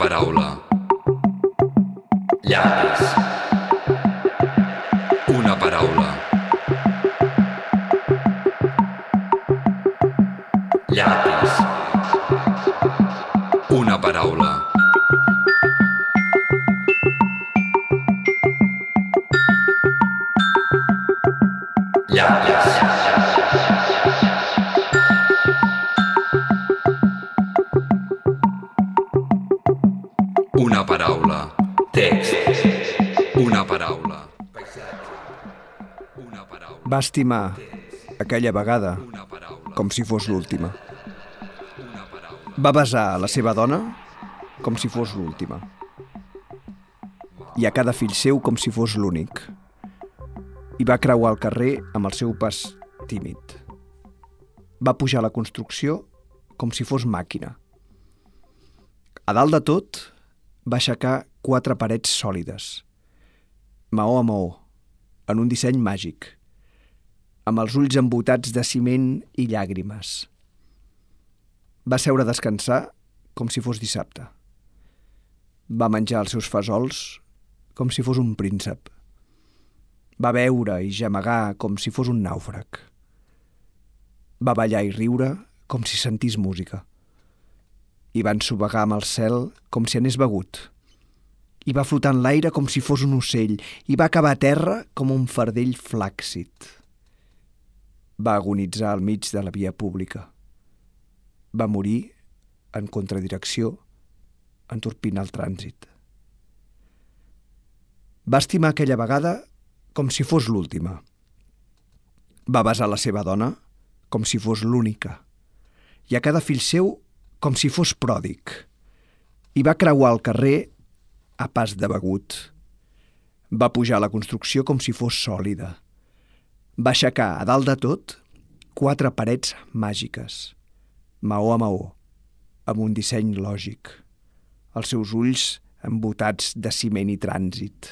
paraula. Llapis. Estimar aquella vegada com si fos l'última. Va besar la seva dona com si fos l'última. I a cada fill seu com si fos l'únic. I va creuar el carrer amb el seu pas tímid. Va pujar la construcció com si fos màquina. A dalt de tot, va aixecar quatre parets sòlides, maó a maó, en un disseny màgic, amb els ulls embotats de ciment i llàgrimes. Va seure a descansar com si fos dissabte. Va menjar els seus fesols com si fos un príncep. Va beure i gemegar com si fos un nàufrag. Va ballar i riure com si sentís música. I va ensobegar amb el cel com si anés begut. I va flotar en l'aire com si fos un ocell i va acabar a terra com un fardell flàccid. Va agonitzar al mig de la via pública va morir en contradirecció, entorpint el trànsit. Va estimar aquella vegada com si fos l'última. Va besar la seva dona com si fos l'única. I a cada fill seu com si fos pròdig. I va creuar el carrer a pas de begut. Va pujar a la construcció com si fos sòlida. Va aixecar a dalt de tot quatre parets màgiques maó a maó, amb un disseny lògic, els seus ulls embotats de ciment i trànsit.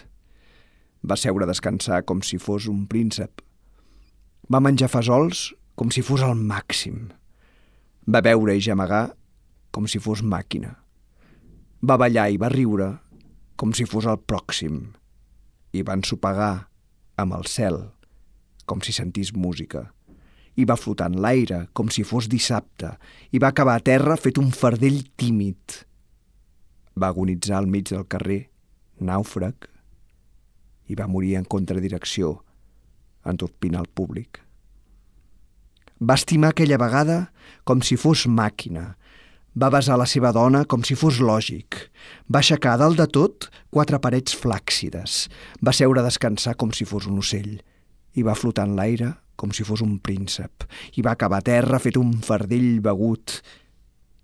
Va seure a descansar com si fos un príncep. Va menjar fesols com si fos el màxim. Va beure i gemegar com si fos màquina. Va ballar i va riure com si fos el pròxim. I va ensopegar amb el cel com si sentís música i va flotar en l'aire com si fos dissabte i va acabar a terra fet un fardell tímid. Va agonitzar al mig del carrer, nàufrag, i va morir en contradirecció, entorpint el públic. Va estimar aquella vegada com si fos màquina, va besar la seva dona com si fos lògic. Va aixecar dalt de tot quatre parets flàccides. Va seure a descansar com si fos un ocell i va flotar en l'aire com si fos un príncep, i va acabar a terra fet un fardell begut,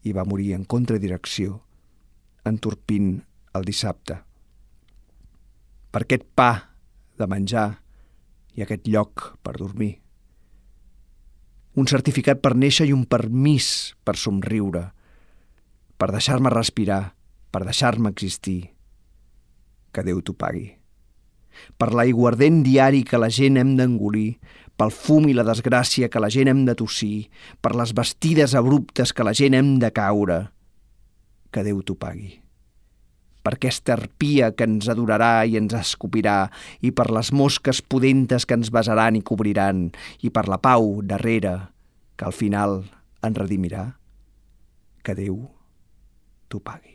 i va morir en contradirecció, entorpint el dissabte. Per aquest pa de menjar i aquest lloc per dormir. Un certificat per néixer i un permís per somriure, per deixar-me respirar, per deixar-me existir. Que Déu t'ho pagui. Per l'aiguardent diari que la gent hem d'engolir, pel fum i la desgràcia que la gent hem de tossir, per les vestides abruptes que la gent hem de caure. Que Déu t'ho pagui. Per aquesta arpia que ens adorarà i ens escopirà, i per les mosques pudentes que ens besaran i cobriran, i per la pau darrere, que al final en redimirà. Que Déu t'ho pagui.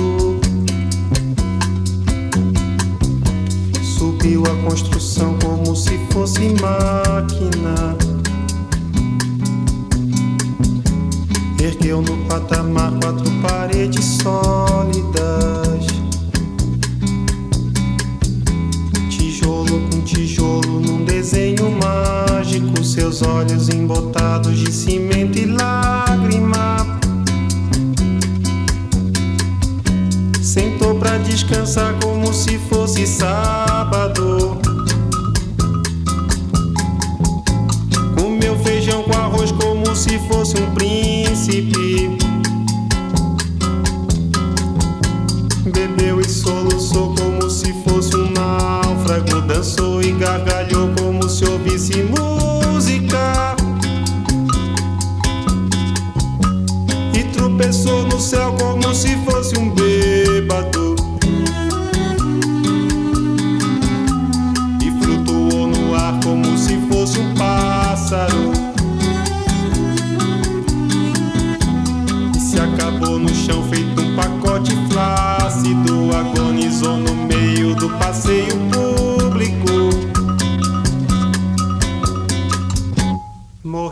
Subiu a construção como se fosse máquina. Ergueu no patamar quatro paredes sólidas. Tijolo com tijolo num desenho mágico. Seus olhos embotados de cimento e lágrima. Sentou pra descansar como se fosse sábado. Comeu feijão com arroz como se fosse um príncipe. Bebeu e soluçou como se fosse um náufrago. Dançou e gargalhou como se ouvisse música. E tropeçou no céu como se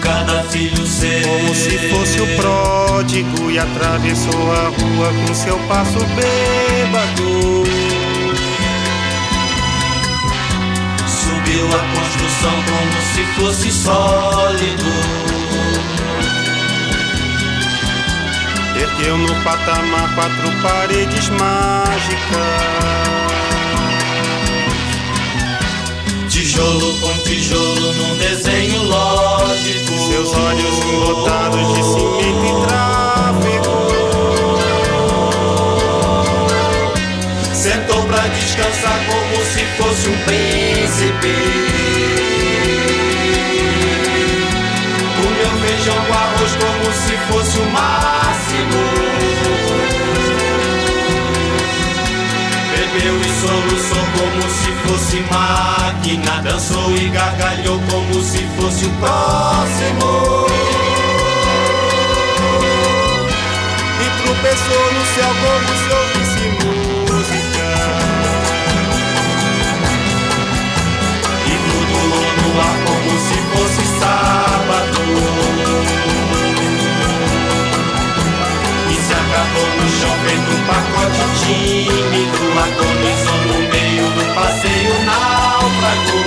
Cada filho seu Como se fosse o pródigo e atravessou a rua com seu passo bêbado. Subiu a construção como se fosse sólido Ergueu no patamar quatro paredes mágicas. Tijolo com tijolo num desenho lógico. Seus olhos embotados de cimento e tráfego. Sentou pra descansar como se fosse um príncipe. Comeu feijão com arroz como se fosse o máximo. Bebeu e soluçou como se fosse máquina Dançou e gargalhou como se fosse o próximo E tropeçou no céu como se ouvisse música. E flutuou no ar como se fosse sábado acabou no chão feito um pacote tímido Agonizou no meio do passeio náufrago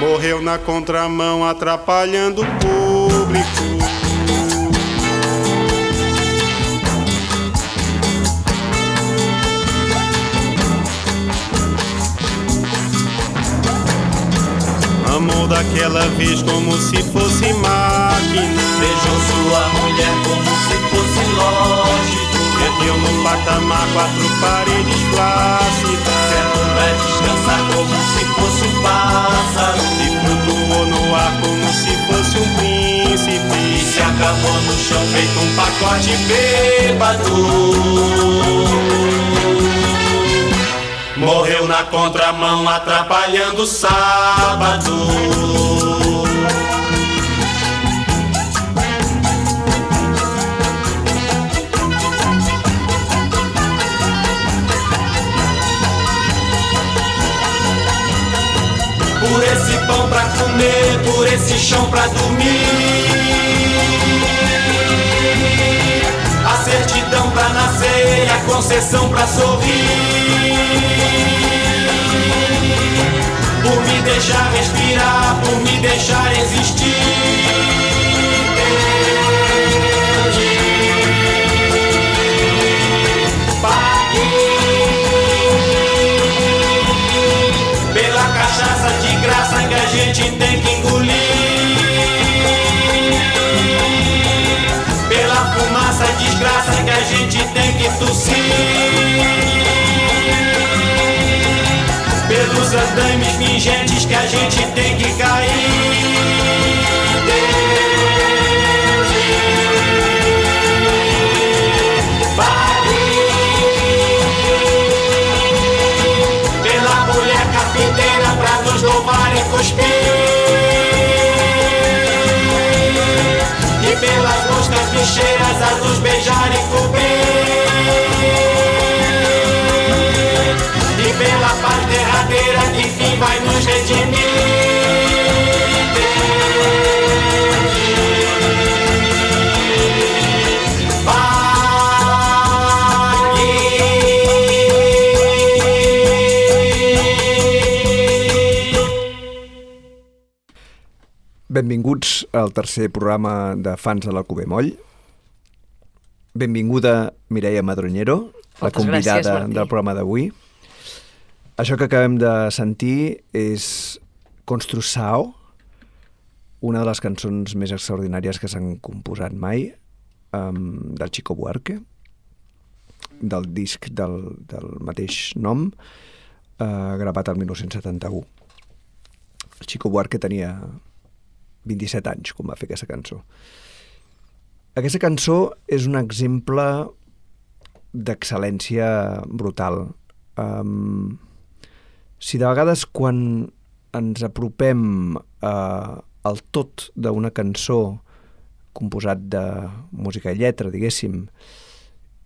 Morreu na contramão, atrapalhando o público. Daquela vez como se fosse máquina. Beijou sua mulher como se fosse lógico Ergueu no patamar quatro paredes flácidas. Certo pra descansar como se fosse um pássaro E flutuou no ar como se fosse um E príncipe. se acabou no chão feito um pacote bêbado Morreu na contramão atrapalhando o sábado. Por esse pão pra comer, por esse chão pra dormir pra nascer, a concessão pra sorrir Por me deixar respirar, por me deixar existir cachaça de graça que a gente tem que engolir. Gente tem que tossir. Pelos andames fingentes que a gente tem que cair. Louvar e cuspir. E pelas moscas bicheiras a nos beijar e cobrir. Benvinguts al tercer programa de Fans de la Cube Moll. Benvinguda Mireia Madronyero, Moltes la convidada gràcies, del programa d'avui. Això que acabem de sentir és Construssao, una de les cançons més extraordinàries que s'han composat mai, um, del Chico Buarque, del disc del, del mateix nom, uh, gravat el 1971. El Chico Buarque tenia 27 anys quan va fer aquesta cançó. Aquesta cançó és un exemple d'excel·lència brutal. Um, si de vegades quan ens apropem uh, al tot d'una cançó composat de música i lletra, diguéssim,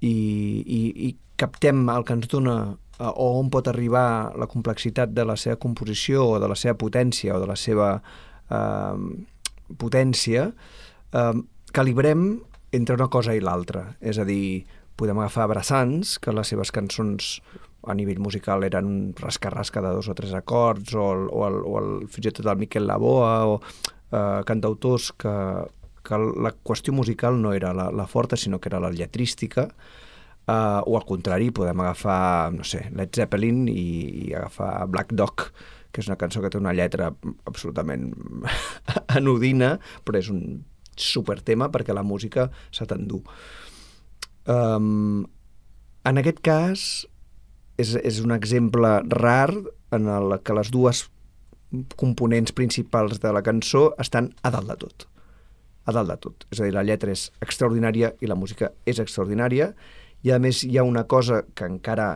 i, i, i captem el que ens dona uh, o on pot arribar la complexitat de la seva composició o de la seva potència o de la seva uh, potència, uh, calibrem entre una cosa i l'altra. És a dir, podem agafar Brassans, que les seves cançons a nivell musical eren un rasca-rasca de dos o tres acords, o, el, o, el, o el, fins i tot el Miquel Laboa, o eh, cantautors que, que la qüestió musical no era la, la forta, sinó que era la lletrística, eh, o al contrari, podem agafar, no sé, Led Zeppelin i, i agafar Black Dog, que és una cançó que té una lletra absolutament anodina, però és un super tema perquè la música se t'endú. Um, en aquest cas, és, és un exemple rar en el que les dues components principals de la cançó estan a dalt de tot. A dalt de tot. És a dir, la lletra és extraordinària i la música és extraordinària i a més hi ha una cosa que encara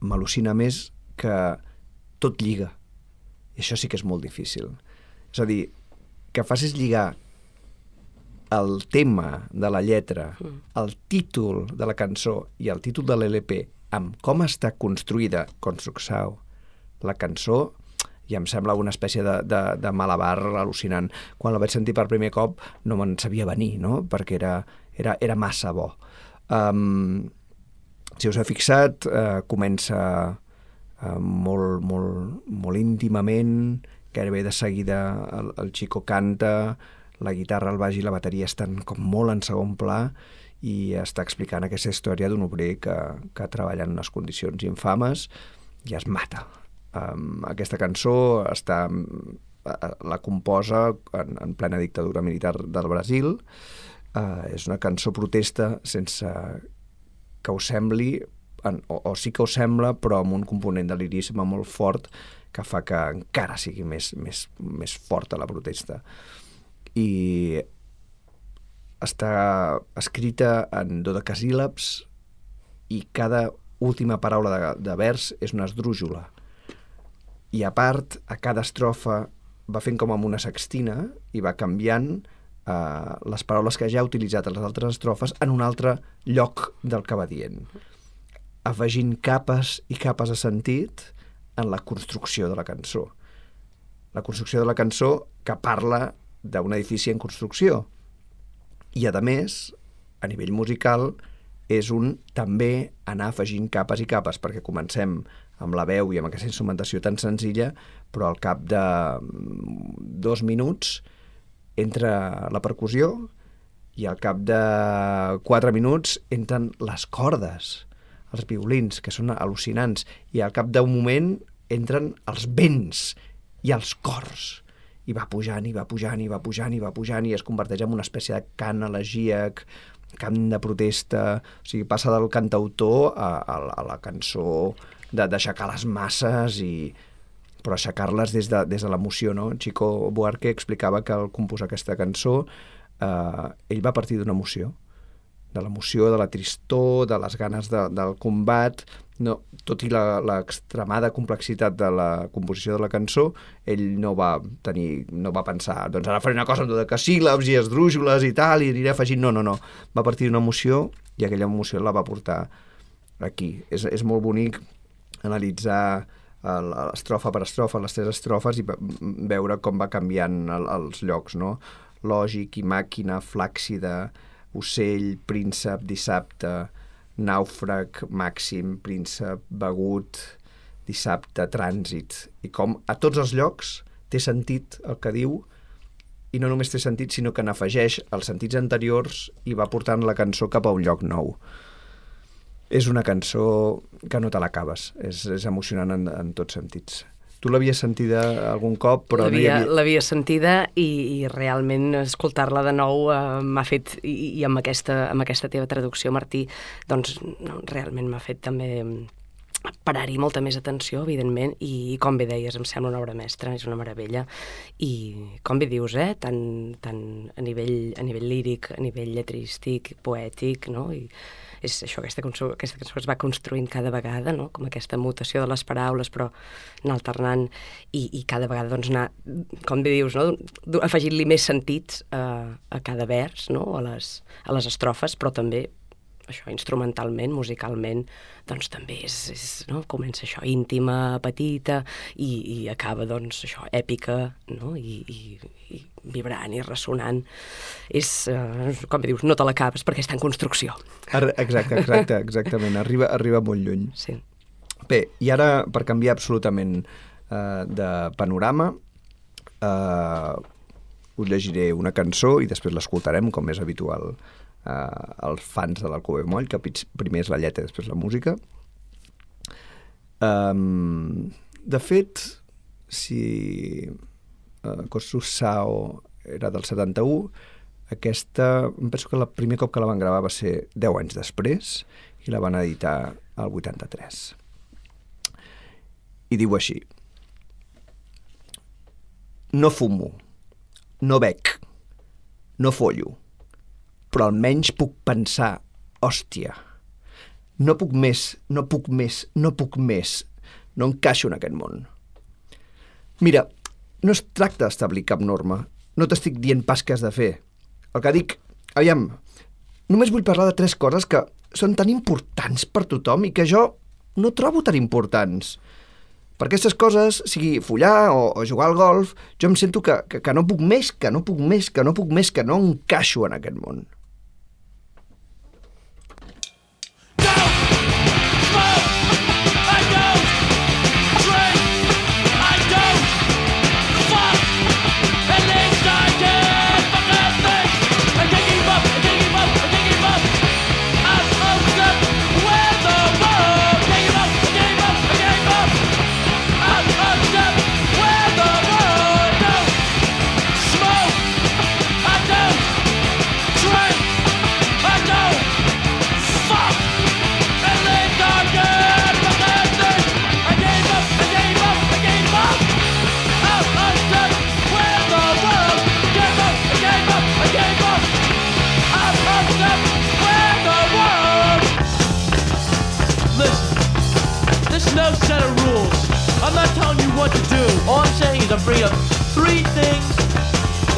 m'al·lucina més que tot lliga. I això sí que és molt difícil. És a dir, que facis lligar el tema de la lletra, el títol de la cançó i el títol de l'LP amb com està construïda Construxau, la cançó, i em sembla una espècie de, de, de malabar al·lucinant. Quan la vaig sentir per primer cop no me'n sabia venir, no? perquè era, era, era massa bo. Um, si us heu fixat, uh, comença uh, molt, molt, molt íntimament, gairebé de seguida el, el Chico canta, la guitarra, el baix i la bateria estan com molt en segon pla i està explicant aquesta història d'un obrer que, que treballa en unes condicions infames i es mata. Um, aquesta cançó està, uh, la composa en, en plena dictadura militar del Brasil. Uh, és una cançó protesta sense que ho sembli, en, o, o sí que ho sembla, però amb un component de lirisme molt fort que fa que encara sigui més, més, més forta la protesta. I està escrita en dodecasíl·labs i cada última paraula de, de vers és una esdrújula. I a part, a cada estrofa va fent com amb una sextina i va canviant eh, les paraules que ja ha utilitzat a les altres estrofes en un altre lloc del que va dient, afegint capes i capes de sentit en la construcció de la cançó. La construcció de la cançó que parla d'un edifici en construcció. I, a més, a nivell musical, és un també anar afegint capes i capes, perquè comencem amb la veu i amb aquesta instrumentació tan senzilla, però al cap de mm, dos minuts entra la percussió i al cap de quatre minuts entren les cordes, els violins, que són al·lucinants, i al cap d'un moment entren els vents i els cors i va pujant, i va pujant, i va pujant, i va pujant, i es converteix en una espècie de cant elegíac, cant de protesta, o sigui, passa del cantautor a, a, a la cançó d'aixecar les masses i però aixecar-les des de, des de l'emoció, no? Chico Buarque explicava que al composar aquesta cançó eh, ell va partir d'una emoció, de l'emoció, de la tristor, de les ganes de, del combat, no, tot i l'extremada complexitat de la composició de la cançó, ell no va tenir, no va pensar, doncs ara faré una cosa amb decasíl·labs i esdrújoles i tal, i aniré afegint... No, no, no. Va partir d'una emoció i aquella emoció la va portar aquí. És, és molt bonic analitzar el- l'estrofa per estrofa, les tres estrofes, i ve- veure com va canviant el, els llocs, no? Lògic i màquina, flàccida, ocell, príncep, dissabte, nàufrag, màxim, príncep, begut, dissabte, trànsit. I com a tots els llocs té sentit el que diu i no només té sentit, sinó que n'afegeix els sentits anteriors i va portant la cançó cap a un lloc nou. És una cançó que no te l'acabes, és, és emocionant en, en tots sentits. Tu l'havies sentida algun cop, però no hi havia... l'havia sentida i, i realment escoltar-la de nou eh, m'ha fet, i, i amb, aquesta, amb aquesta teva traducció, Martí, doncs no, realment m'ha fet també parar-hi molta més atenció, evidentment, i, com bé deies, em sembla una obra mestra, és una meravella, i com bé dius, eh, tant, tant a, nivell, a nivell líric, a nivell lletrístic, poètic, no? I és això, aquesta aquesta cançó es va construint cada vegada, no? com aquesta mutació de les paraules, però anar alternant i, i cada vegada doncs, anar, com bé dius, no? Afegint-li més sentits a, a cada vers, no? a, les, a les estrofes, però també això instrumentalment, musicalment, doncs també és, és no? comença això íntima, petita, i, i acaba doncs això èpica, no? I, i, i vibrant i ressonant. És, eh, com dius, no te l'acabes perquè està en construcció. Ar- Exacte, exacte, exactament. Arriba, arriba molt lluny. Sí. Bé, i ara, per canviar absolutament eh, de panorama, eh, us llegiré una cançó i després l'escoltarem, com és habitual eh, als fans de l'Alcobé Moll, que primer és la lletra i després la música. Um, de fet, si uh, Kossus Sao era del 71, aquesta, penso que el primer cop que la van gravar va ser 10 anys després i la van editar al 83. I diu així. No fumo, no bec, no follo, però almenys puc pensar, hòstia, no puc més, no puc més, no puc més, no encaixo en aquest món. Mira, no es tracta d'establir cap norma, no t'estic dient pas què has de fer. El que dic, aviam, només vull parlar de tres coses que són tan importants per tothom i que jo no trobo tan importants. Per aquestes coses, sigui follar o, o jugar al golf, jo em sento que, que, que no puc més, que no puc més, que no puc més, que no encaixo en aquest món.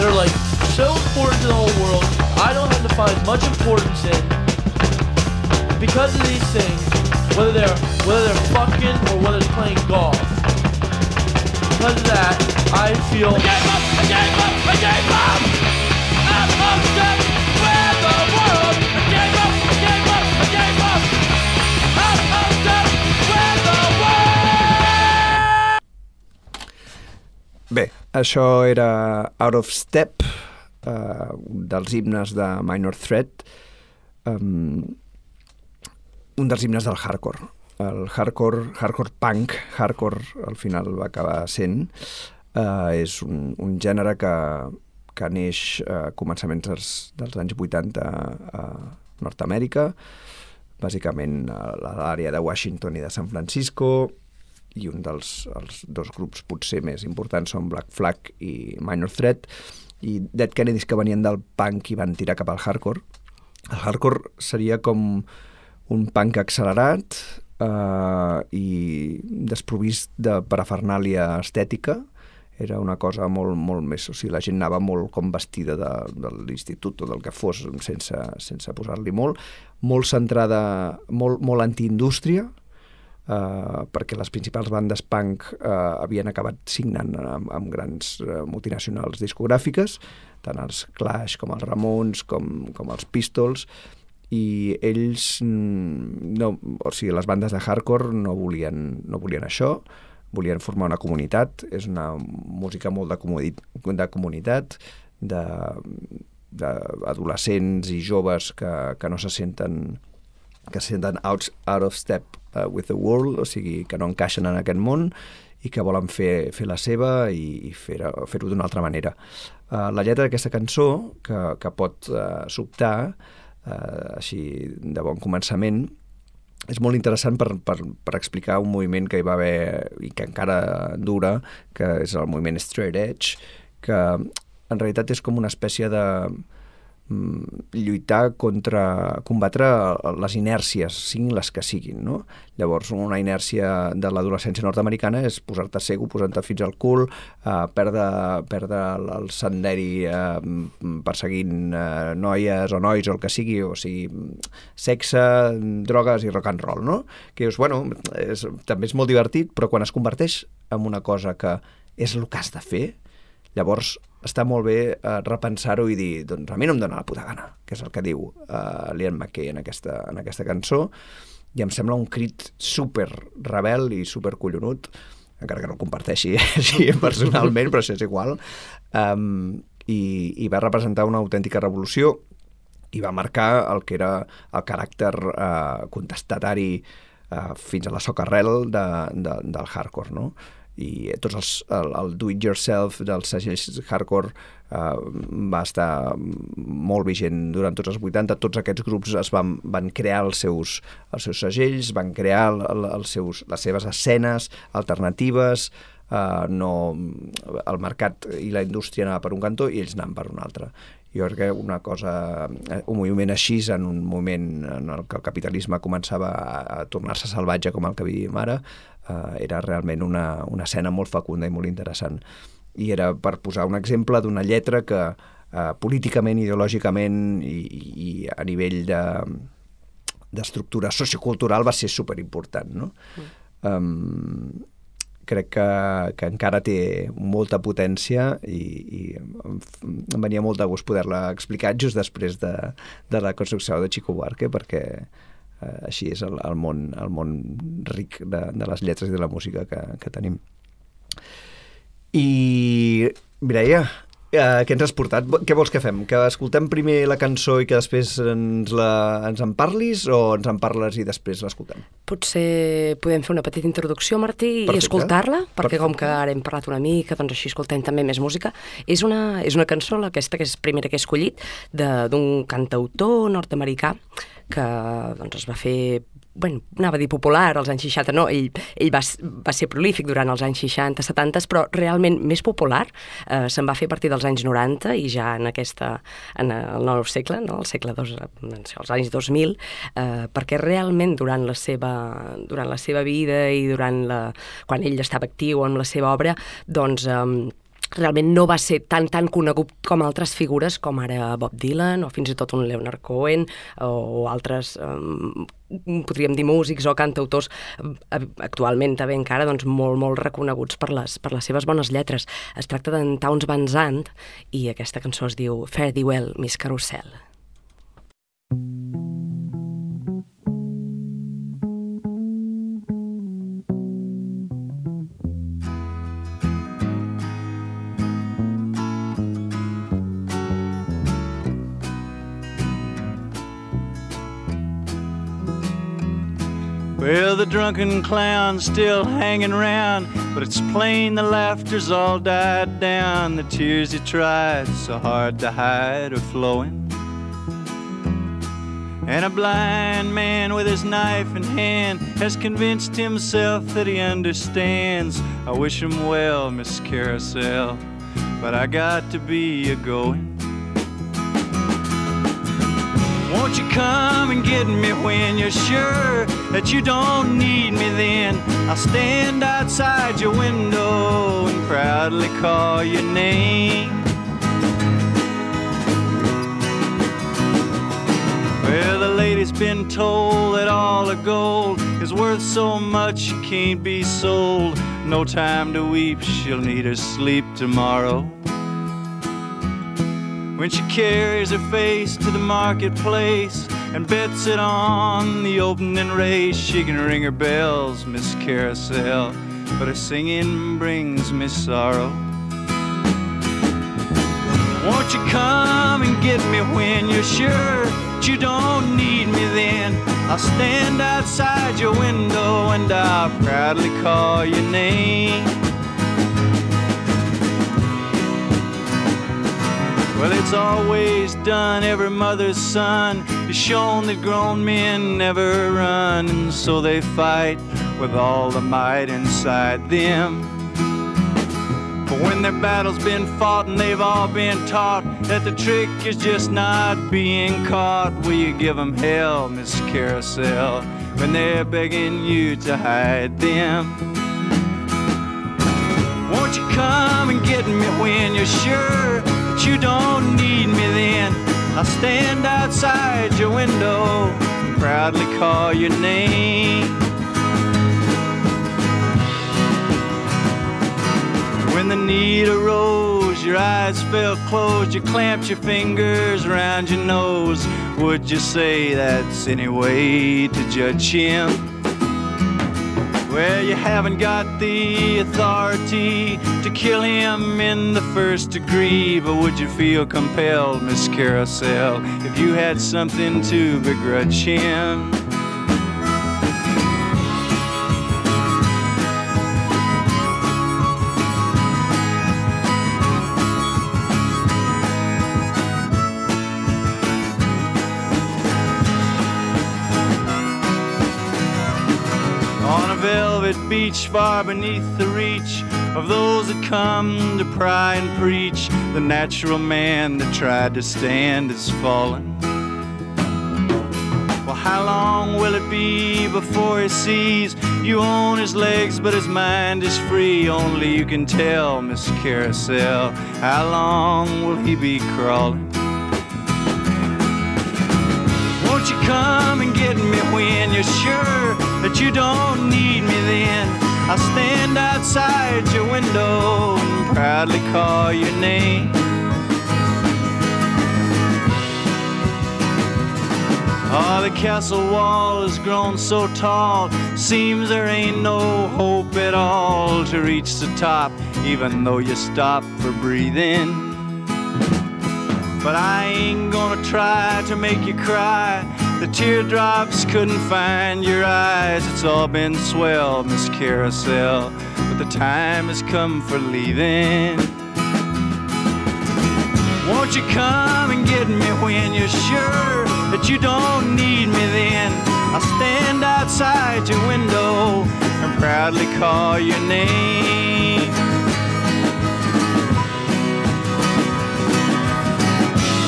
That are like so important to the whole world. I don't have to find much importance in. Because of these things, whether they're whether they're fucking or whether they're playing golf. Because of that, I feel. I gave up! I gave up! I gave up! Això era Out of Step, uh, un dels himnes de Minor Threat, um, un dels himnes del hardcore. El hardcore, hardcore punk, hardcore al final va acabar sent, uh, és un, un gènere que, que neix a començaments dels, dels anys 80 a Nord-Amèrica, bàsicament a l'àrea de Washington i de San Francisco, i un dels els dos grups potser més importants són Black Flag i Minor Threat, i Dead Kennedys que venien del punk i van tirar cap al hardcore. El hardcore seria com un punk accelerat eh, i desprovist de parafernàlia estètica, era una cosa molt, molt més... O sigui, la gent anava molt com vestida de, de l'institut o del que fos, sense, sense posar-li molt, molt centrada, molt, molt antiindústria, eh, perquè les principals bandes punk eh, havien acabat signant amb, amb grans eh, multinacionals discogràfiques, tant els Clash com els Ramones com, com els Pistols, i ells, mm, no, o sigui, les bandes de hardcore no volien, no volien això, volien formar una comunitat, és una música molt de, comuni de comunitat, d'adolescents i joves que, que no se senten que se senten out, out of step uh, with the world, o sigui, que no encaixen en aquest món i que volen fer, fer la seva i, i fer-ho fer d'una altra manera. Uh, la lletra d'aquesta cançó, que, que pot uh, sobtar, uh, així de bon començament, és molt interessant per, per, per explicar un moviment que hi va haver i que encara dura, que és el moviment Straight Edge, que en realitat és com una espècie de lluitar contra, combatre les inèrcies, siguin les que siguin, no? Llavors, una inèrcia de l'adolescència nord-americana és posar-te cego, posar-te fins al cul, eh, perdre, perdre el senderi eh, perseguint eh, noies o nois o el que sigui, o sigui, sexe, drogues i rock and roll, no? Que dius, bueno, és, també és molt divertit, però quan es converteix en una cosa que és el que has de fer, Llavors, està molt bé eh, repensar-ho i dir, doncs a mi no em dóna la puta gana, que és el que diu eh, Liam McKay en aquesta, en aquesta cançó, i em sembla un crit super rebel i super collonut, encara que no el comparteixi així personalment, però això és igual, um, i, i va representar una autèntica revolució i va marcar el que era el caràcter eh, contestatari eh, fins a la socarrel de, de, del hardcore, no? I tots els, el, el do-it-yourself dels segells hardcore eh, va estar molt vigent durant tots els 80. Tots aquests grups es van, van crear els seus, els seus segells, van crear el, els seus, les seves escenes alternatives, eh, no, el mercat i la indústria anava per un cantó i ells anaven per un altre. Jo crec que una cosa, un moviment així en un moment en el que el capitalisme començava a, tornar-se salvatge com el que vivim ara, eh, era realment una, una escena molt fecunda i molt interessant. I era per posar un exemple d'una lletra que eh, políticament, ideològicament i, i a nivell de d'estructura sociocultural va ser superimportant, no? Mm. Um, crec que, que encara té molta potència i, i em venia molt de gust poder-la explicar just després de, de la construcció de Chico Buarque perquè eh, així és el, el, món, el món ric de, de les lletres i de la música que, que tenim. I, Mireia, Uh, què ens has portat? Què vols que fem? Que escoltem primer la cançó i que després ens, la, ens en parlis o ens en parles i després l'escoltem? Potser podem fer una petita introducció, Martí, Perfecte. i escoltar-la, perquè Perfecte. com que ara hem parlat una mica, doncs així escoltem també més música. És una, és una cançó, aquesta que és primera que he escollit, d'un cantautor nord-americà que doncs, es va fer bueno, anava a dir popular als anys 60, no, ell, ell va, va ser prolífic durant els anys 60, 70, però realment més popular eh, se'n va fer a partir dels anys 90 i ja en aquesta, en el nou segle, no, el segle dos, els anys 2000, eh, perquè realment durant la seva, durant la seva vida i durant la, quan ell estava actiu en la seva obra, doncs eh, realment no va ser tan tan conegut com altres figures com ara Bob Dylan o fins i tot un Leonard Cohen o altres um, podríem dir músics o cantautors eh, actualment també encara doncs, molt, molt reconeguts per les, per les seves bones lletres. Es tracta d'en Towns Van Zandt i aquesta cançó es diu Fare Thee Well, Miss Carousel. Drunken clown's still hanging round, but it's plain the laughter's all died down. The tears he tried so hard to hide are flowing. And a blind man with his knife in hand has convinced himself that he understands. I wish him well, Miss Carousel, but I got to be a going. Won't you come and get me when you're sure that you don't need me then? I'll stand outside your window and proudly call your name. Well, the lady's been told that all the gold is worth so much it can't be sold. No time to weep, she'll need her sleep tomorrow. When she carries her face to the marketplace and bets it on the opening race, she can ring her bells, Miss Carousel, but her singing brings me sorrow. Won't you come and get me when you're sure that you don't need me then? I'll stand outside your window and I'll proudly call your name. Well, it's always done. Every mother's son is shown that grown men never run, and so they fight with all the might inside them. But when their battle's been fought and they've all been taught that the trick is just not being caught, will you give them hell, Miss Carousel, when they're begging you to hide them? Won't you come and get me when you're sure you don't need me then? I'll stand outside your window and proudly call your name. When the need arose, your eyes fell closed, you clamped your fingers around your nose. Would you say that's any way to judge him? Well, you haven't got the authority to kill him in the first degree, but would you feel compelled, Miss Carousel, if you had something to begrudge him? Beach far beneath the reach of those that come to pry and preach. The natural man that tried to stand is fallen. Well, how long will it be before he sees you own his legs, but his mind is free? Only you can tell, Miss Carousel. How long will he be crawling? Won't you come and get me when you're sure that you don't need me then? I'll stand outside your window and proudly call your name. Oh, the castle wall has grown so tall, seems there ain't no hope at all to reach the top, even though you stop for breathing. But I ain't gonna try to make you cry. The teardrops couldn't find your eyes. It's all been swell, Miss Carousel. But the time has come for leaving. Won't you come and get me when you're sure that you don't need me then? I'll stand outside your window and proudly call your name.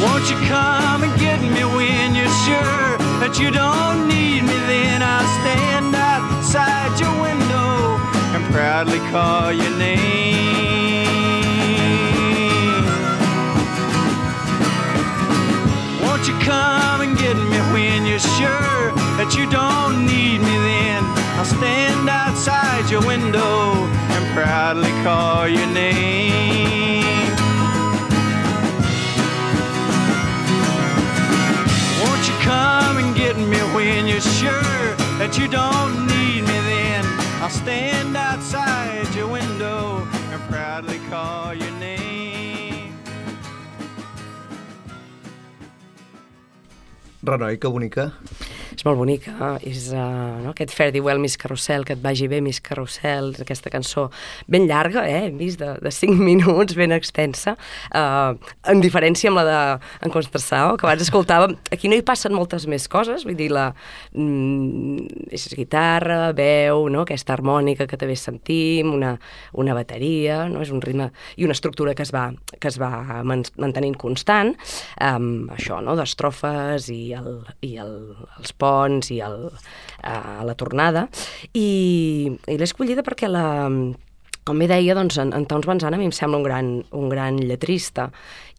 Won't you come and get me when you're sure that you don't need me? Then I'll stand outside your window and proudly call your name. Won't you come and get me when you're sure that you don't need me? Then I'll stand outside your window and proudly call your name. You don't need me then? I'll stand outside your window and proudly call your name. Renoi, que bonica. És molt bonica, eh? és uh, no? aquest Fare Well Miss Carrossel, que et vagi bé Miss Carrossel, aquesta cançó ben llarga, eh? hem vist, de, de 5 minuts, ben extensa, uh, en diferència amb la de en Constassao, que abans escoltàvem, aquí no hi passen moltes més coses, vull dir, la, mm, és guitarra, veu, no? aquesta harmònica que també sentim, una, una bateria, no? és un ritme i una estructura que es va, que es va man mantenint constant, amb això, no? d'estrofes i, el, i el, els ponts i el, uh, la tornada, i, i l'he escollida perquè la, com bé deia, doncs, en, en Towns Van Zandt a mi em sembla un gran, un gran lletrista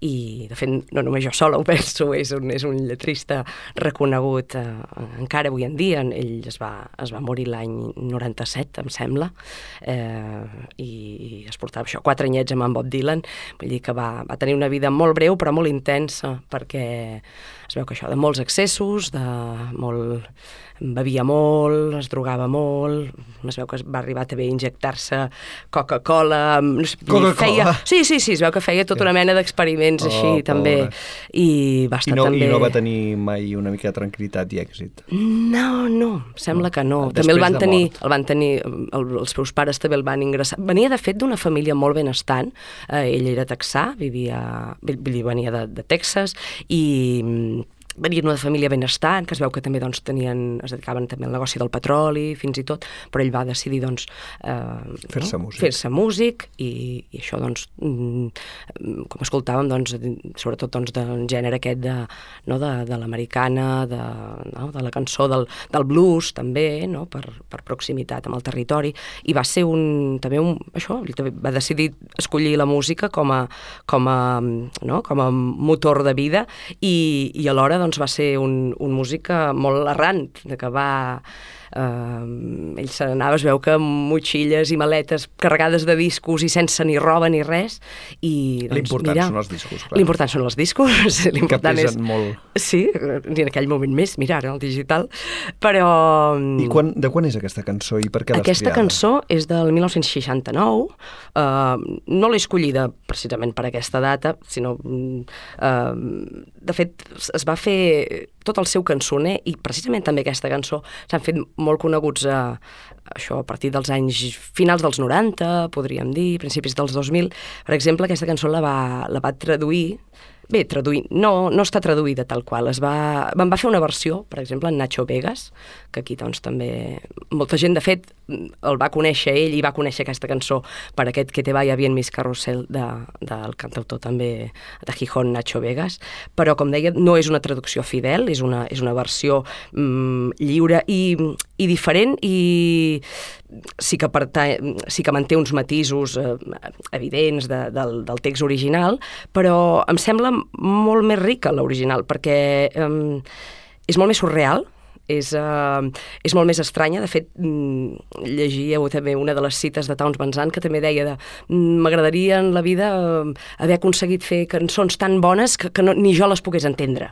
i, de fet, no només jo sola ho penso, és un, és un lletrista reconegut eh, encara avui en dia. Ell es va, es va morir l'any 97, em sembla, eh, i, i es portava això, quatre anyets amb en Bob Dylan, vull dir que va, va tenir una vida molt breu però molt intensa, perquè es veu que això, de molts excessos, de molt bevia molt, es drogava molt, es veu que va arribar també a injectar-se Coca-Cola, no sé, Coca-Cola. feia... Sí, sí, sí, es veu que feia tota una mena d'experiments Oh, així també, pobra. i va I estar no, també... I no va tenir mai una mica de tranquil·litat i èxit. No, no, sembla que no. Després també el van tenir, mort. el van tenir, el, els seus pares també el van ingressar. Venia, de fet, d'una família molt benestant. Eh, ell era texà, vivia, dir, venia de, de Texas, i venia d'una família benestant, que es veu que també doncs, tenien, es dedicaven també al negoci del petroli, fins i tot, però ell va decidir doncs, eh, Fer-se músic. fer-se músic i, i això doncs, mm, com escoltàvem doncs, sobretot doncs, del gènere aquest de, no, de, de l'americana de, no, de la cançó del, del blues també, no, per, per proximitat amb el territori. I va ser un, també un, això, ell també va decidir escollir la música com a, com a, no, com a motor de vida i, i alhora doncs, va ser un, un músic eh, molt errant, de que va eh, ell se n'anava, es veu que amb motxilles i maletes carregades de discos i sense ni roba ni res i doncs, L'important són els discos, clar. l'important són els discos Que l'important és molt. sí, i en aquell moment més, mira ara el digital però I quan, de quan és aquesta cançó i per què l'has aquesta triada? cançó és del 1969, eh, no l'he escollida precisament per aquesta data, sinó, mm, eh, de fet, es va fer tot el seu cançoner i precisament també aquesta cançó s'han fet molt coneguts a, això a partir dels anys finals dels 90, podríem dir, principis dels 2000. Per exemple, aquesta cançó la va, la va traduir Bé, traduir, no, no està traduïda tal qual. Es va, van va fer una versió, per exemple, en Nacho Vegas, que aquí doncs també... Molta gent, de fet, el va conèixer ell i va conèixer aquesta cançó per aquest Que te vaya bien mis carrusel de, del cantautor també de Gijón, Nacho Vegas, però com deia, no és una traducció fidel, és una, és una versió mm, lliure i, i diferent i sí que, sí que manté uns matisos eh, evidents de, del, del text original, però em sembla molt més rica l'original, perquè eh, és molt més surreal, és, uh, és molt més estranya. De fet, mm, llegia també una de les cites de Towns Van Sant que també deia de "Mm, m'agradaria en la vida uh, haver aconseguit fer cançons tan bones que, que no, ni jo les pogués entendre.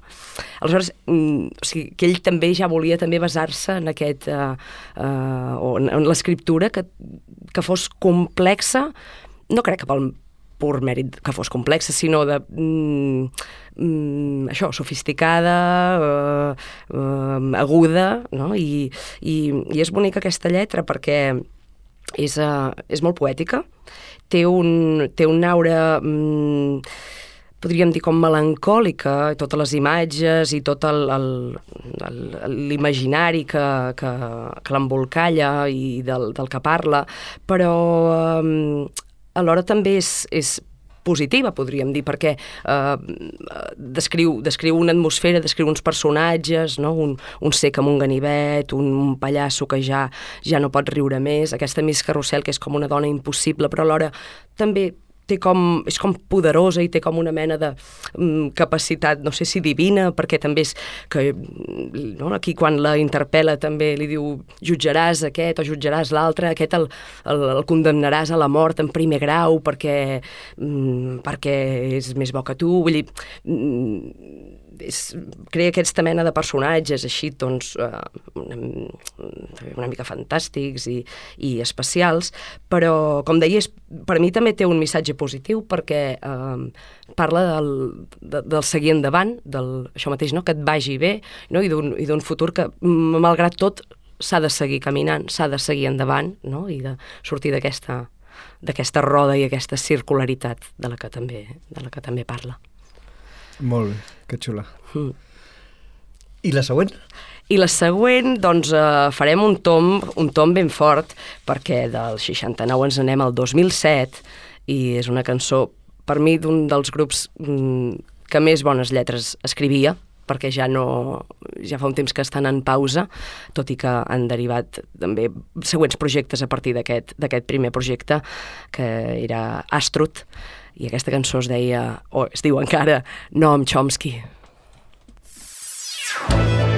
Aleshores, mm, o sigui, que ell també ja volia també basar-se en aquest... Uh, uh, o en, en l'escriptura que, que fos complexa, no crec que pel pur mèrit que fos complexa, sinó de mm, mm, això, sofisticada, eh, eh, aguda, no? I, i, i és bonica aquesta lletra perquè és, uh, és molt poètica, té un, té un aure... Mm, podríem dir com melancòlica, totes les imatges i tot l'imaginari que, que, que l'embolcalla i del, del que parla, però eh, alhora també és, és positiva, podríem dir, perquè eh, descriu, descriu una atmosfera, descriu uns personatges, no? un, un cec amb un ganivet, un, un pallasso que ja, ja no pot riure més, aquesta Miss Carrusel que és com una dona impossible, però alhora també té com, és com poderosa i té com una mena de mm, capacitat, no sé si divina, perquè també és que mm, no, aquí quan la interpel·la també li diu jutjaràs aquest o jutjaràs l'altre, aquest el, el, el condemnaràs a la mort en primer grau perquè, mm, perquè és més bo que tu, vull dir, mm, és, crea aquesta mena de personatges així, doncs, eh, una, una mica fantàstics i, i especials, però, com deies, per mi també té un missatge positiu perquè eh, parla del, de, del seguir endavant, del, això mateix, no? que et vagi bé, no? i d'un futur que, malgrat tot, s'ha de seguir caminant, s'ha de seguir endavant, no? i de sortir d'aquesta d'aquesta roda i aquesta circularitat de la que també, de la que també parla. Molt bé, que xula. Mm. I la següent? I la següent, doncs, eh, farem un tom, un tom ben fort, perquè del 69 ens anem al 2007, i és una cançó, per mi, d'un dels grups mm, que més bones lletres escrivia, perquè ja no ja fa un temps que estan en pausa, tot i que han derivat també següents projectes a partir d'aquest d'aquest primer projecte, que era Astrut, i aquesta cançó es deia, o es diu encara, Noam Chomsky. Baja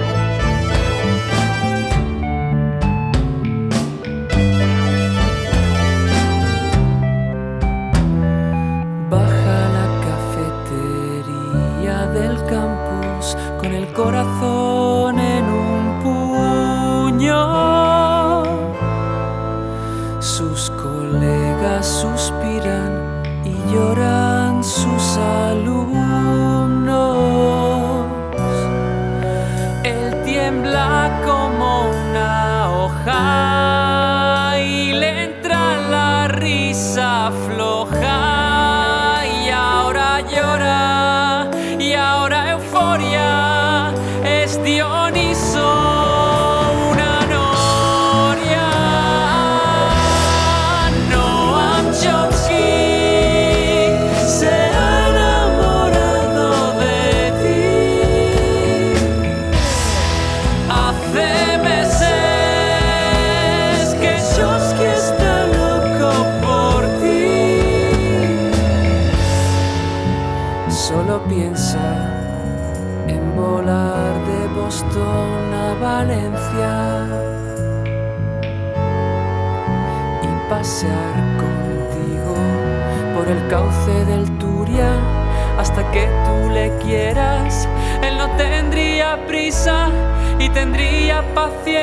espacio.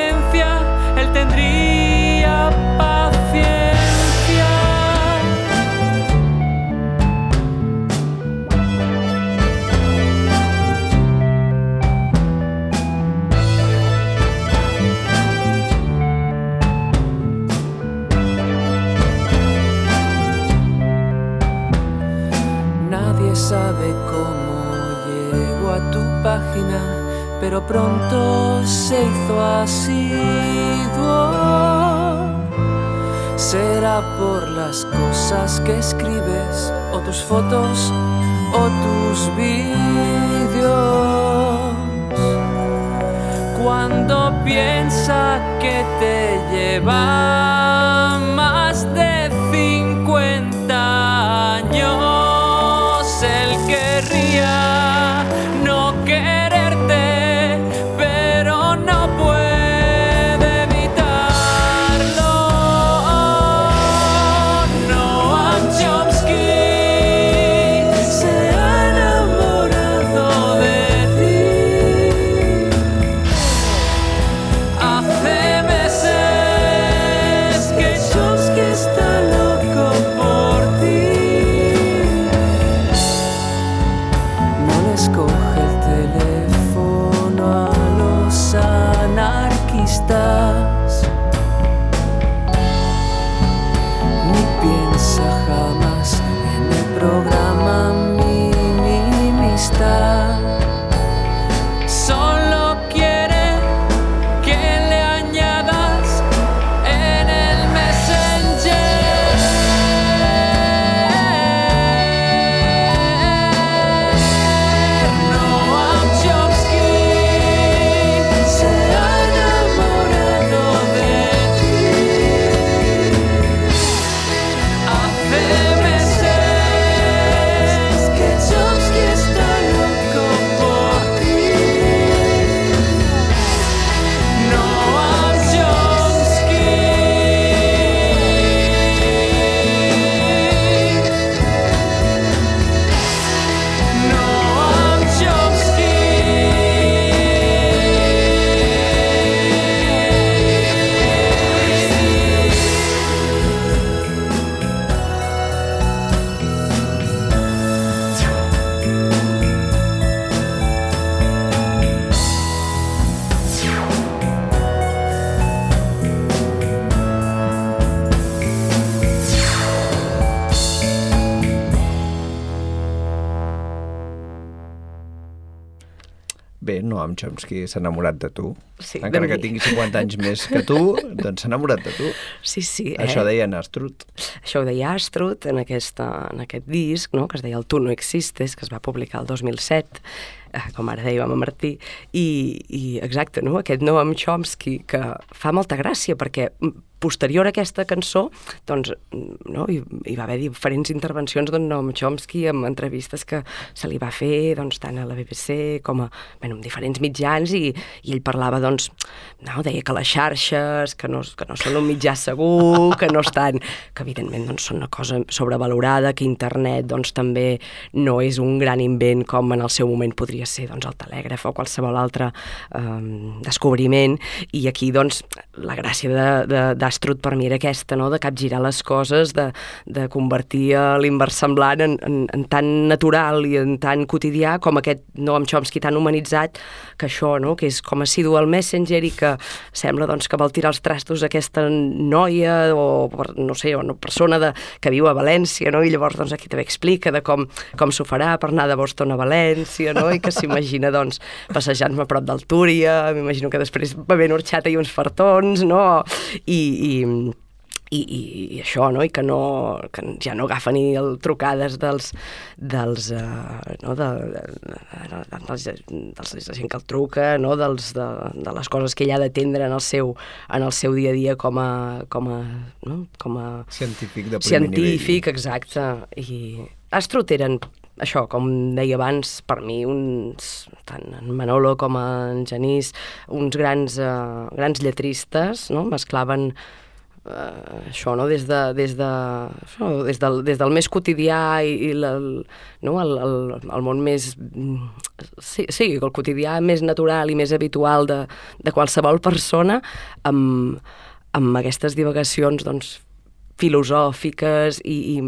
Fotos, o tus vídeos. Cuando piensa que te lleva Noam Chomsky s'ha enamorat de tu. Sí, Encara de que mi. tingui 50 anys més que tu, doncs s'ha enamorat de tu. Sí, sí. Eh? Això deia Nastrut. Això ho deia Astrud en, aquesta, en aquest disc, no? que es deia El tu no existes, que es va publicar el 2007, eh, com ara dèiem amb Martí, i, i exacte, no? aquest Noam Chomsky, que fa molta gràcia, perquè posterior a aquesta cançó, doncs, no? hi, hi va haver diferents intervencions d'en Noam Chomsky amb entrevistes que se li va fer doncs, tant a la BBC com a, bueno, amb diferents mitjans i, i ell parlava, doncs, no? deia que les xarxes, que no, que no són un mitjà segur, que no estan, que evidentment doncs, són una cosa sobrevalorada, que internet doncs, també no és un gran invent com en el seu moment podria ser doncs, el telègraf o qualsevol altre eh, descobriment, i aquí doncs, la gràcia de, de, d'Astrud per mi era aquesta, no? de capgirar les coses, de, de convertir eh, l'inversemblant en, en, en tan natural i en tan quotidià com aquest Noam Chomsky tan humanitzat, que això, no? que és com assidu al Messenger i que sembla doncs, que vol tirar els trastos aquesta noia o, no sé, una persona de, que viu a València, no? i llavors doncs, aquí també explica de com, com s'ho farà per anar de Boston a València, no? i que s'imagina doncs, passejant-me a prop del Túria, m'imagino que després bevent horxata i uns fartons, no? I, i, i, i, i això, no? I que, no, que ja no agafa ni el trucades dels, dels, uh, no? de, de, de, dels, dels, de la gent que el truca, no? dels, de, de les coses que ell ha d'atendre en, el seu, en el seu dia a dia com a, com a, no? com a Científic de primer científic, exacte. I Astrut eren això, com deia abans, per mi, uns, tant en Manolo com en Genís, uns grans, uh, grans lletristes, no? mesclaven uh, això, no? des, de, des, de, això, des, del, des del més quotidià i, i la, el, no? el, el, el món més... Sí, sí, el quotidià més natural i més habitual de, de qualsevol persona amb, amb aquestes divagacions doncs, filosòfiques i, i,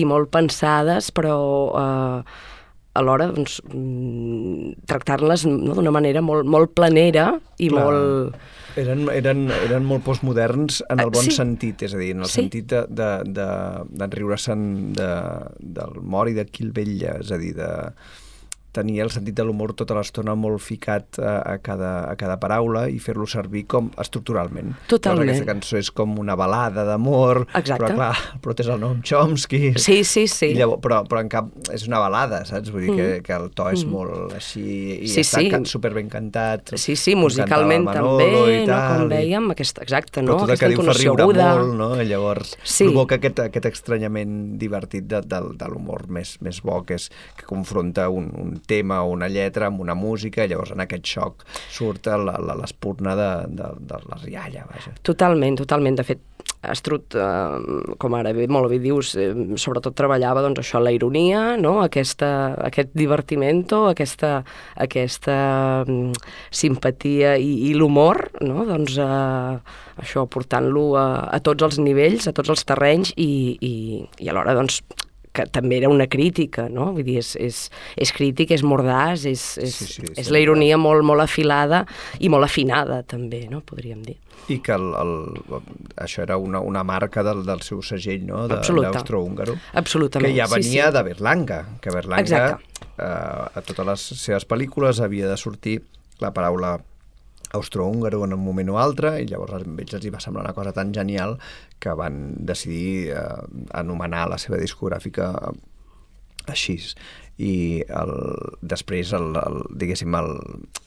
i molt pensades, però eh, alhora doncs, mm, tractar-les no, d'una manera molt, molt planera i Clar. molt... Eren, eren, eren molt postmoderns en el Eh, bon sí. sentit, és a dir, en el Sí. sentit de, de, de, d'enriure-se'n de, del mort i de qui el vetlla, és a dir, de tenir el sentit de l'humor tota l'estona molt ficat a, a, cada, a cada paraula i fer-lo servir com estructuralment. Totalment. Llavors, aquesta cançó és com una balada d'amor, però clar, però és el nom Chomsky. Sí, sí, sí. Llavors, però, però en cap és una balada, saps? Vull dir que, que el to és molt així i Mm. Sí, està sí. can- superben cantat. Sí, sí, com musicalment també, i no? tal, com i- dèiem, aquesta, exacte, però no? tot el que diu fa riure aguda. molt, no? I llavors Sí. provoca aquest, aquest estranyament divertit de, de, de l'humor més, més bo, que és que confronta un, un tema o una lletra amb una música, llavors en aquest xoc surt l'espurna de, de, de la rialla, vaja. Totalment, totalment. De fet, Astrut, eh, com ara bé, molt bé dius, eh, sobretot treballava doncs, això, la ironia, no? aquesta, aquest divertimento, aquesta, aquesta mm, simpatia i, i l'humor, no? doncs, eh, això, portant-lo a, a tots els nivells, a tots els terrenys i, i, i alhora doncs, que també era una crítica, no? Vull dir, és, és, és crític, és mordàs, és, és, Sí, sí, és sí, la ironia molt, molt afilada i molt afinada, també, no? podríem dir. I que el, el, això era una, una marca del, del seu segell, no?, d'Austro-Húngaro. Absolutament, Que ja sí, venia sí. de Berlanga, que Berlanga Exacte. eh, a totes les seves pel·lícules havia de sortir la paraula austrohúngaro en un moment o altre i llavors a ells els hi va semblar una cosa tan genial que van decidir eh, anomenar la seva discogràfica així i el, després, el, el, diguéssim, el,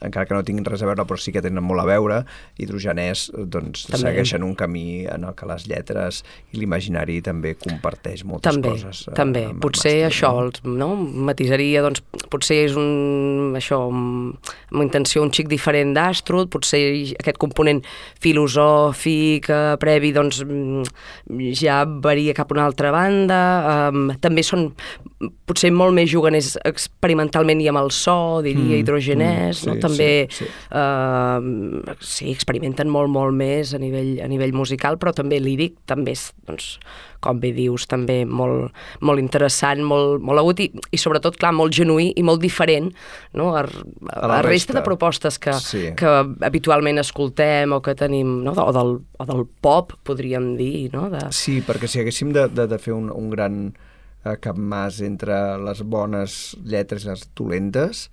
encara que no tinguin res a veure, però sí que tenen molt a veure, Hidrogenès doncs, També. segueixen un camí en el que les lletres i l'imaginari també comparteix moltes també, coses. eh, també. amb- amb Potser estil, això, no? els, no? matisaria, doncs, potser és un, això, amb intenció un xic diferent d'Astrud, potser aquest component filosòfic eh, previ, doncs, mm, ja varia cap a una altra banda. Um, també són potser molt més juganers experimentalment i amb el so, diria, Mm, hidrogenès, mm, no? sí, També, sí, sí. eh, sí, experimenten molt, molt més a nivell, a nivell musical, però també líric, també és, doncs, com bé dius, també molt, molt interessant, molt, molt agut i, i sobretot, clar, molt genuí i molt diferent no? a, a, A la la resta resta. de propostes que, Sí. que habitualment escoltem o que tenim, no? o, del, o del pop, podríem dir, no? De... Sí, perquè si haguéssim de, de, de fer un, un gran eh, capmàs entre les bones lletres i les dolentes,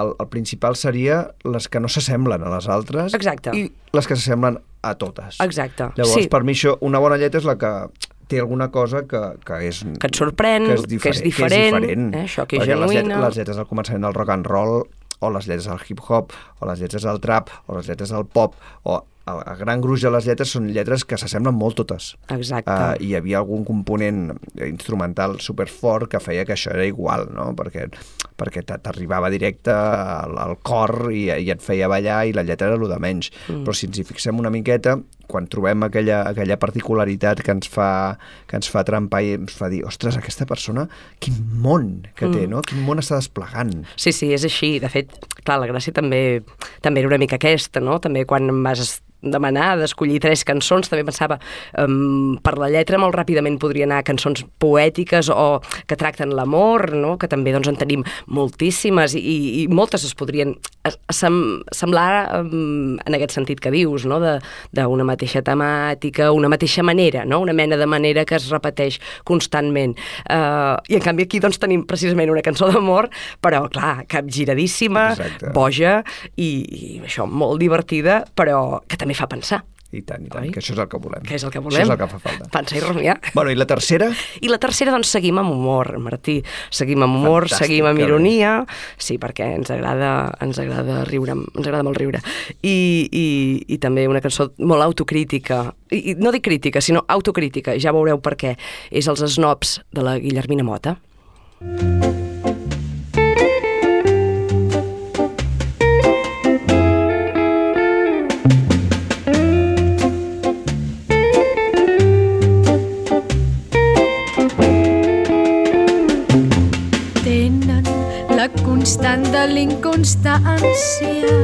el, el principal seria les que no s'assemblen a les altres Exacte. i les que s'assemblen a totes. Exacte, Llavors, sí. per mi això, una bona lletra és la que té alguna cosa que, que és... Que et sorprèn, que és que diferent. és diferent, que és diferent. eh, això que és Perquè les lletres, genuïna. les lletres al començament del rock and roll o les lletres del hip-hop, o les lletres del trap, o les lletres del pop, o el, el gran gruix de les lletres són lletres que s'assemblen molt totes. Exacte. Uh, hi havia algun component instrumental superfort que feia que això era igual, no? Perquè, perquè t'arribava directe al, al cor i, i et feia ballar i la lletra era el de menys. Mm. Però si ens hi fixem una miqueta, quan trobem aquella, aquella particularitat que ens, fa, que ens fa trempar i ens fa dir, ostres, aquesta persona, quin món que té, no? Quin món està desplegant. Sí, sí, és així. De fet, clar, la gràcia també, també era una mica aquesta, no? També quan em vas demanar d'escollir tres cançons, també pensava um, per la lletra molt ràpidament podria anar cançons poètiques o que tracten l'amor, no? que també doncs, en tenim moltíssimes i, i moltes es podrien sem semblar um, en aquest sentit que dius, no? de- d'una mateixa temàtica, una mateixa manera, no? una mena de manera que es repeteix constantment. Uh, I en canvi aquí doncs, tenim precisament una cançó d'amor, però clar, capgiradíssima, Exacte. boja i, i això, molt divertida, però que també fa pensar. I tant, i tant, Oi? que això és el que volem. Que és el que volem. Això és el que fa falta. Pensar i rumiar. Bueno, i la tercera? I la tercera, doncs, seguim amb humor, Martí. Seguim amb humor, Fantàstic, seguim amb que bé. ironia, sí, perquè ens agrada, ens agrada riure, ens agrada molt riure. I, i, i també una cançó molt autocrítica, I, no dic crítica, sinó autocrítica, ja veureu per què. És Els snobs de la Guillermina Mota. Constant de l'inconstància.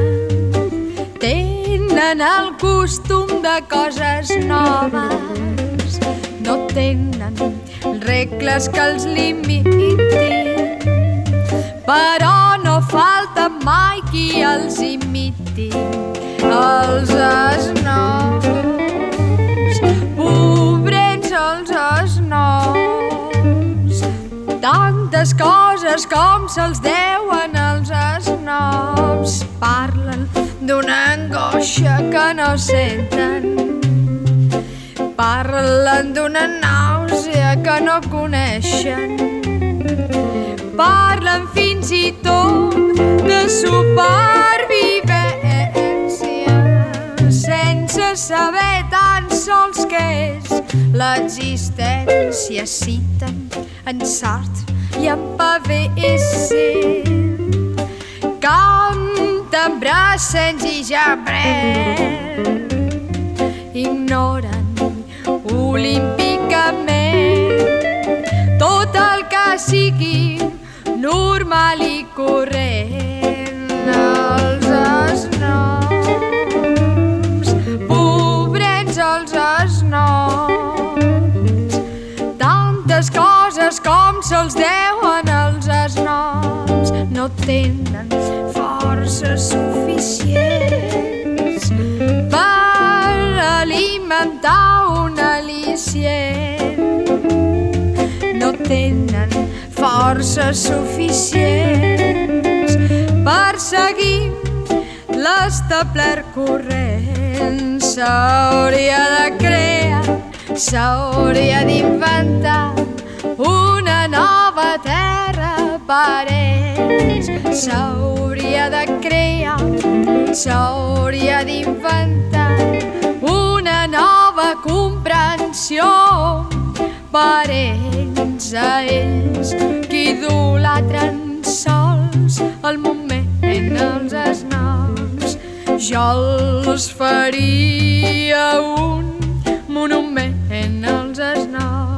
Tenen el costum de coses noves, no tenen regles que els limitin, però no falta mai qui els imiti, els esnots. Pobrets els esnots, tantes coses com se'ls deuen els esnots. Parlen d'una angoixa que no senten, parlen d'una nàusea que no coneixen, parlen fins i tot de supervivència. Sense saber tan sols què és l'existència citen en sort i en PVS canten braçens i ja ignoren olímpicament tot el que sigui normal i tenen forces suficients per alimentar un al·licient no tenen forces suficients per seguir l'establert corrent. S'hauria de crear, s'hauria d'inventar una nova terra ells. S'hauria de crear, s'hauria d'inventar una nova comprensió per ells, a ells que idolatren sols el moment, els esnoms. Jo els faria un monument als esnoms.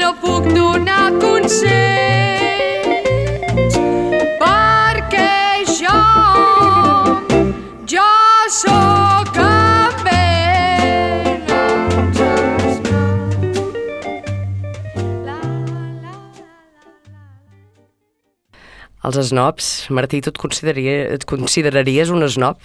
No puc donar consells, Els snobs, Martí, tu et, consideraria, et consideraries un snob?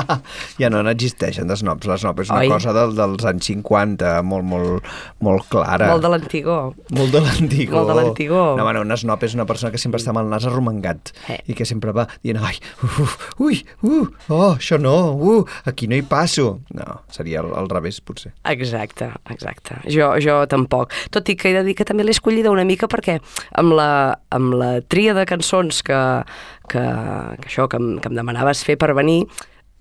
ja no n'existeixen de snobs. La snob és una Oi? cosa del, dels anys 50, molt, molt, molt clara. Molt de l'antigó. Molt de l'antigó. Molt de l'antigó. No, bueno, un snob és una persona que sempre està amb el nas arromangat Eh. i que sempre va dient, ai, uf, ui, uh, oh, això no, uh, aquí no hi passo. No, seria al, al revés, potser. Exacte, exacte. Jo, jo tampoc. Tot i que he de dir que també l'he escollida una mica perquè amb la, amb la tria de cançons que, que, que això que em, que em demanaves fer per venir,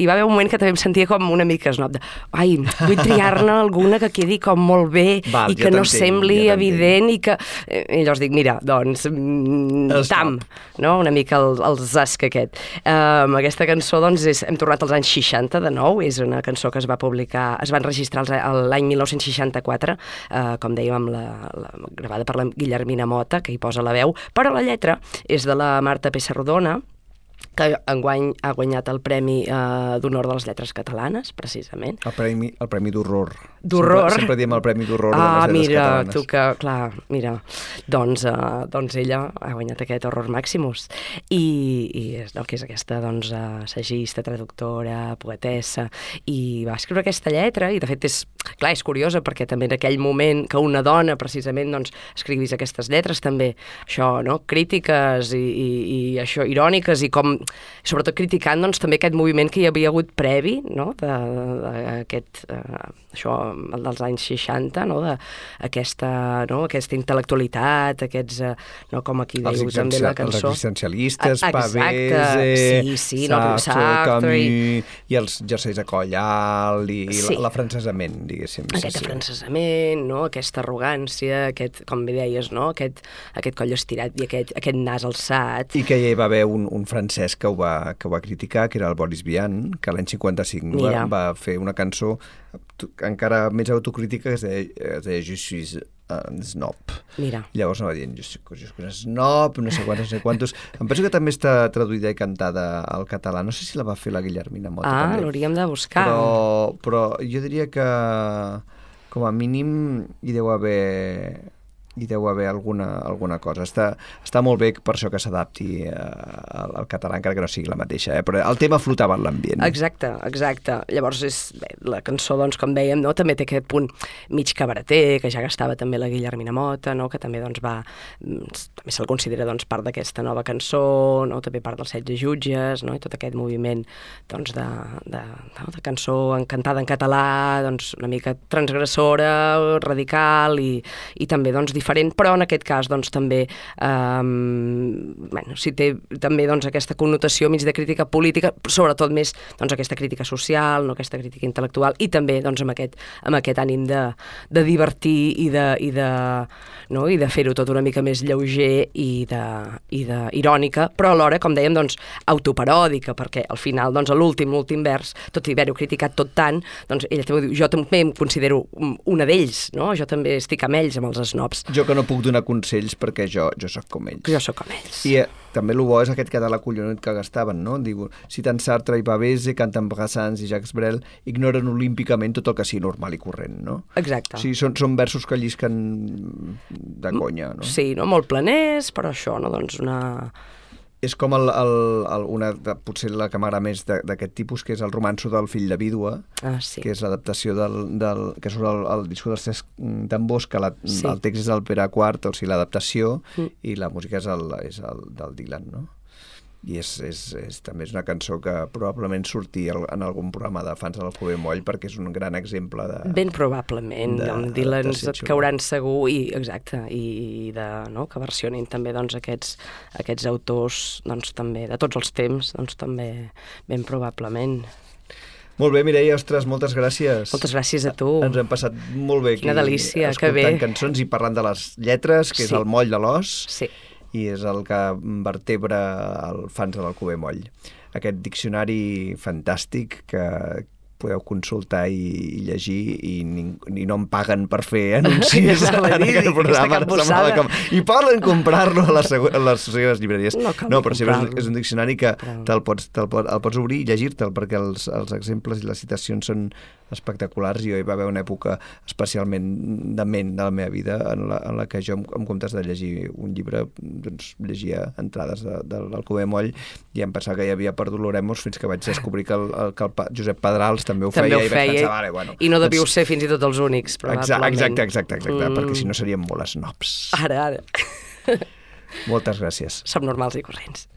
hi va haver un moment que també em sentia com una mica snob de, ai, vull triar-ne alguna que quedi com molt bé Val, i que no sembli t'entenc. evident i que... eh, I llavors dic, mira, doncs, mm, El tam, snob. no? una mica el, el zasc aquest. Um, aquesta cançó, doncs, és, hem tornat als anys 60 de nou, és una cançó que es va publicar, es va enregistrar als- a l'any 1964, uh, com dèiem, amb la, la, gravada per la Guillermina Mota, que hi posa la veu, però la lletra és de la Marta Pessarrodona, que enguany ha guanyat el Premi eh, d'Honor de les Lletres Catalanes, precisament. El premi, el premi d'horror. D'horror? Sempre, sempre diem el premi d'horror de Ah, les lletres mira, catalanes. tu que, clar, mira, doncs, uh, doncs ella ha guanyat aquest Horror Maximus i, i és, el que és aquesta, doncs, assagista, traductora, poetessa, i va escriure aquesta lletra, i de fet és, clar, és curiosa perquè també en aquell moment que una dona, precisament, doncs, escrivís aquestes lletres, també, això, no?, crítiques i, i, i això, iròniques, i com, sobretot criticant, doncs, també aquest moviment que hi havia hagut previ, no?, d'aquest, uh, això, el dels anys 60, no?, d'aquesta, no?, aquesta intel·lectualitat, aquests, uh, no, com aquí Els, diu també la existencia- els cançó. existencialistes, Pavese, sí, sí, no, Sartre i- i els jerseis a coll alt, i Sí. la, la francesament, diguéssim. sí, Aquest sí. afrancesament, no? aquesta arrogància, aquest, com bé deies, no? aquest, aquest coll estirat i aquest, aquest nas alçat. I que hi va haver un, un francès que ho, va, que ho va criticar, que era el Boris Vian, que l'any 55 Mira. va, va fer una cançó encara més autocrítica que es deia, es deia Je suis en snob. Mira. Llavors anava dient, jo soc, jo soc un snob, no sé quants, no sé quantos... Em penso que també està traduïda i cantada al català. No sé si la va fer la Guillermina Mota, Ah, l'hauríem de buscar. Però, però jo diria que com a mínim hi deu haver hi deu haver alguna, alguna cosa. Està, està molt bé per això que s'adapti eh, al, al català, encara que no sigui la mateixa, eh? però el tema flotava en l'ambient. Exacte, exacte. Llavors, és, bé, la cançó, doncs, com dèiem, no, també té aquest punt mig cabareter, que ja gastava també la Guillermina Mota, no, que també doncs, va... mm, també se'l considera doncs, part d'aquesta nova cançó, no, també part dels 16 jutges, no, i tot aquest moviment doncs, de, de, no, de cançó encantada en català, doncs, una mica transgressora, radical i, i també doncs, diferent, però en aquest cas doncs, també eh, bueno, si té també doncs, aquesta connotació mig de crítica política, sobretot més doncs, aquesta crítica social, no aquesta crítica intel·lectual, i també doncs, amb, aquest, amb aquest ànim de, de divertir i de, i de, no? I de fer-ho tot una mica més lleuger i de, i de irònica, però alhora, com dèiem, doncs, autoparòdica, perquè al final, doncs, a l'últim, l'últim vers, tot i haver-ho criticat tot tant, doncs ella també diu, jo també em considero un- una d'ells, no? Jo també estic amb ells, amb els snobs. Jo que no puc donar consells perquè jo, jo sóc com ells. Jo sóc com ells. I eh, també el bo és aquest català collonut que gastaven, no? Diu, citant Sartre i Pavese, canten Brassens i Jacques Brel, ignoren olímpicament tot el que sigui normal i corrent, no? Exacte. O sigui, són, són versos que llisquen de conya, no? Sí, no? Molt planers, però això, no? Doncs una... És com el, el, el, una, de, potser la que m'agrada més d'aquest tipus, que és el romanço del fill de vídua, Ah, sí. que és l'adaptació del, del, que surt el, el disco dels tres tambors, que la, Sí. el text és del Pere Quart, o sigui, l'adaptació, Mm. i la música és el, és el del Dylan, no? I és, és, és, també és una cançó que probablement al- en algun programa de fans de l'Alcover Moll perquè és un gran exemple de... Ben probablement, de- amb Dylan cauran segur i exacte, i de, no, que versionin també doncs, aquests, aquests autors doncs, també de tots els temps, doncs també ben probablement. Molt bé, Mireia, ostres, moltes gràcies. Moltes gràcies a tu. Ens hem passat molt bé aquí. Quina delícia, que escoltant bé. cançons i parlant de les lletres, que és Sí. el moll de l'os. Sí. I és el que vertebra el fans de l'Alcover Moll. Aquest diccionari fantàstic que podeu consultar i, i llegir i, ning, i no em paguen per fer anuncis en aquest programa. Com... I poden comprar-lo a, les, a les seves llibreries. No no però si és, és un diccionari que te'l pots, te pots, el pots obrir i llegir-te'l perquè els, els exemples i les citacions són espectaculars i hi va haver una època especialment dement de la meva vida en la, en la que jo, en, en comptes de llegir un llibre, doncs llegia entrades de, de l'Alcover Moll i em pensava que hi havia perdut l'Oremos fins que vaig descobrir que el, el, que el pa, Josep Pedrals també ho També feia ho i vaig feia, pensar, vale, bueno, i no doncs- ser fins i tot els únics, Exacte, probablement. exacte, exacte, exacte Mm. perquè si no seríem molt snobs. Ara, ara. Moltes gràcies. Som normals i corrents.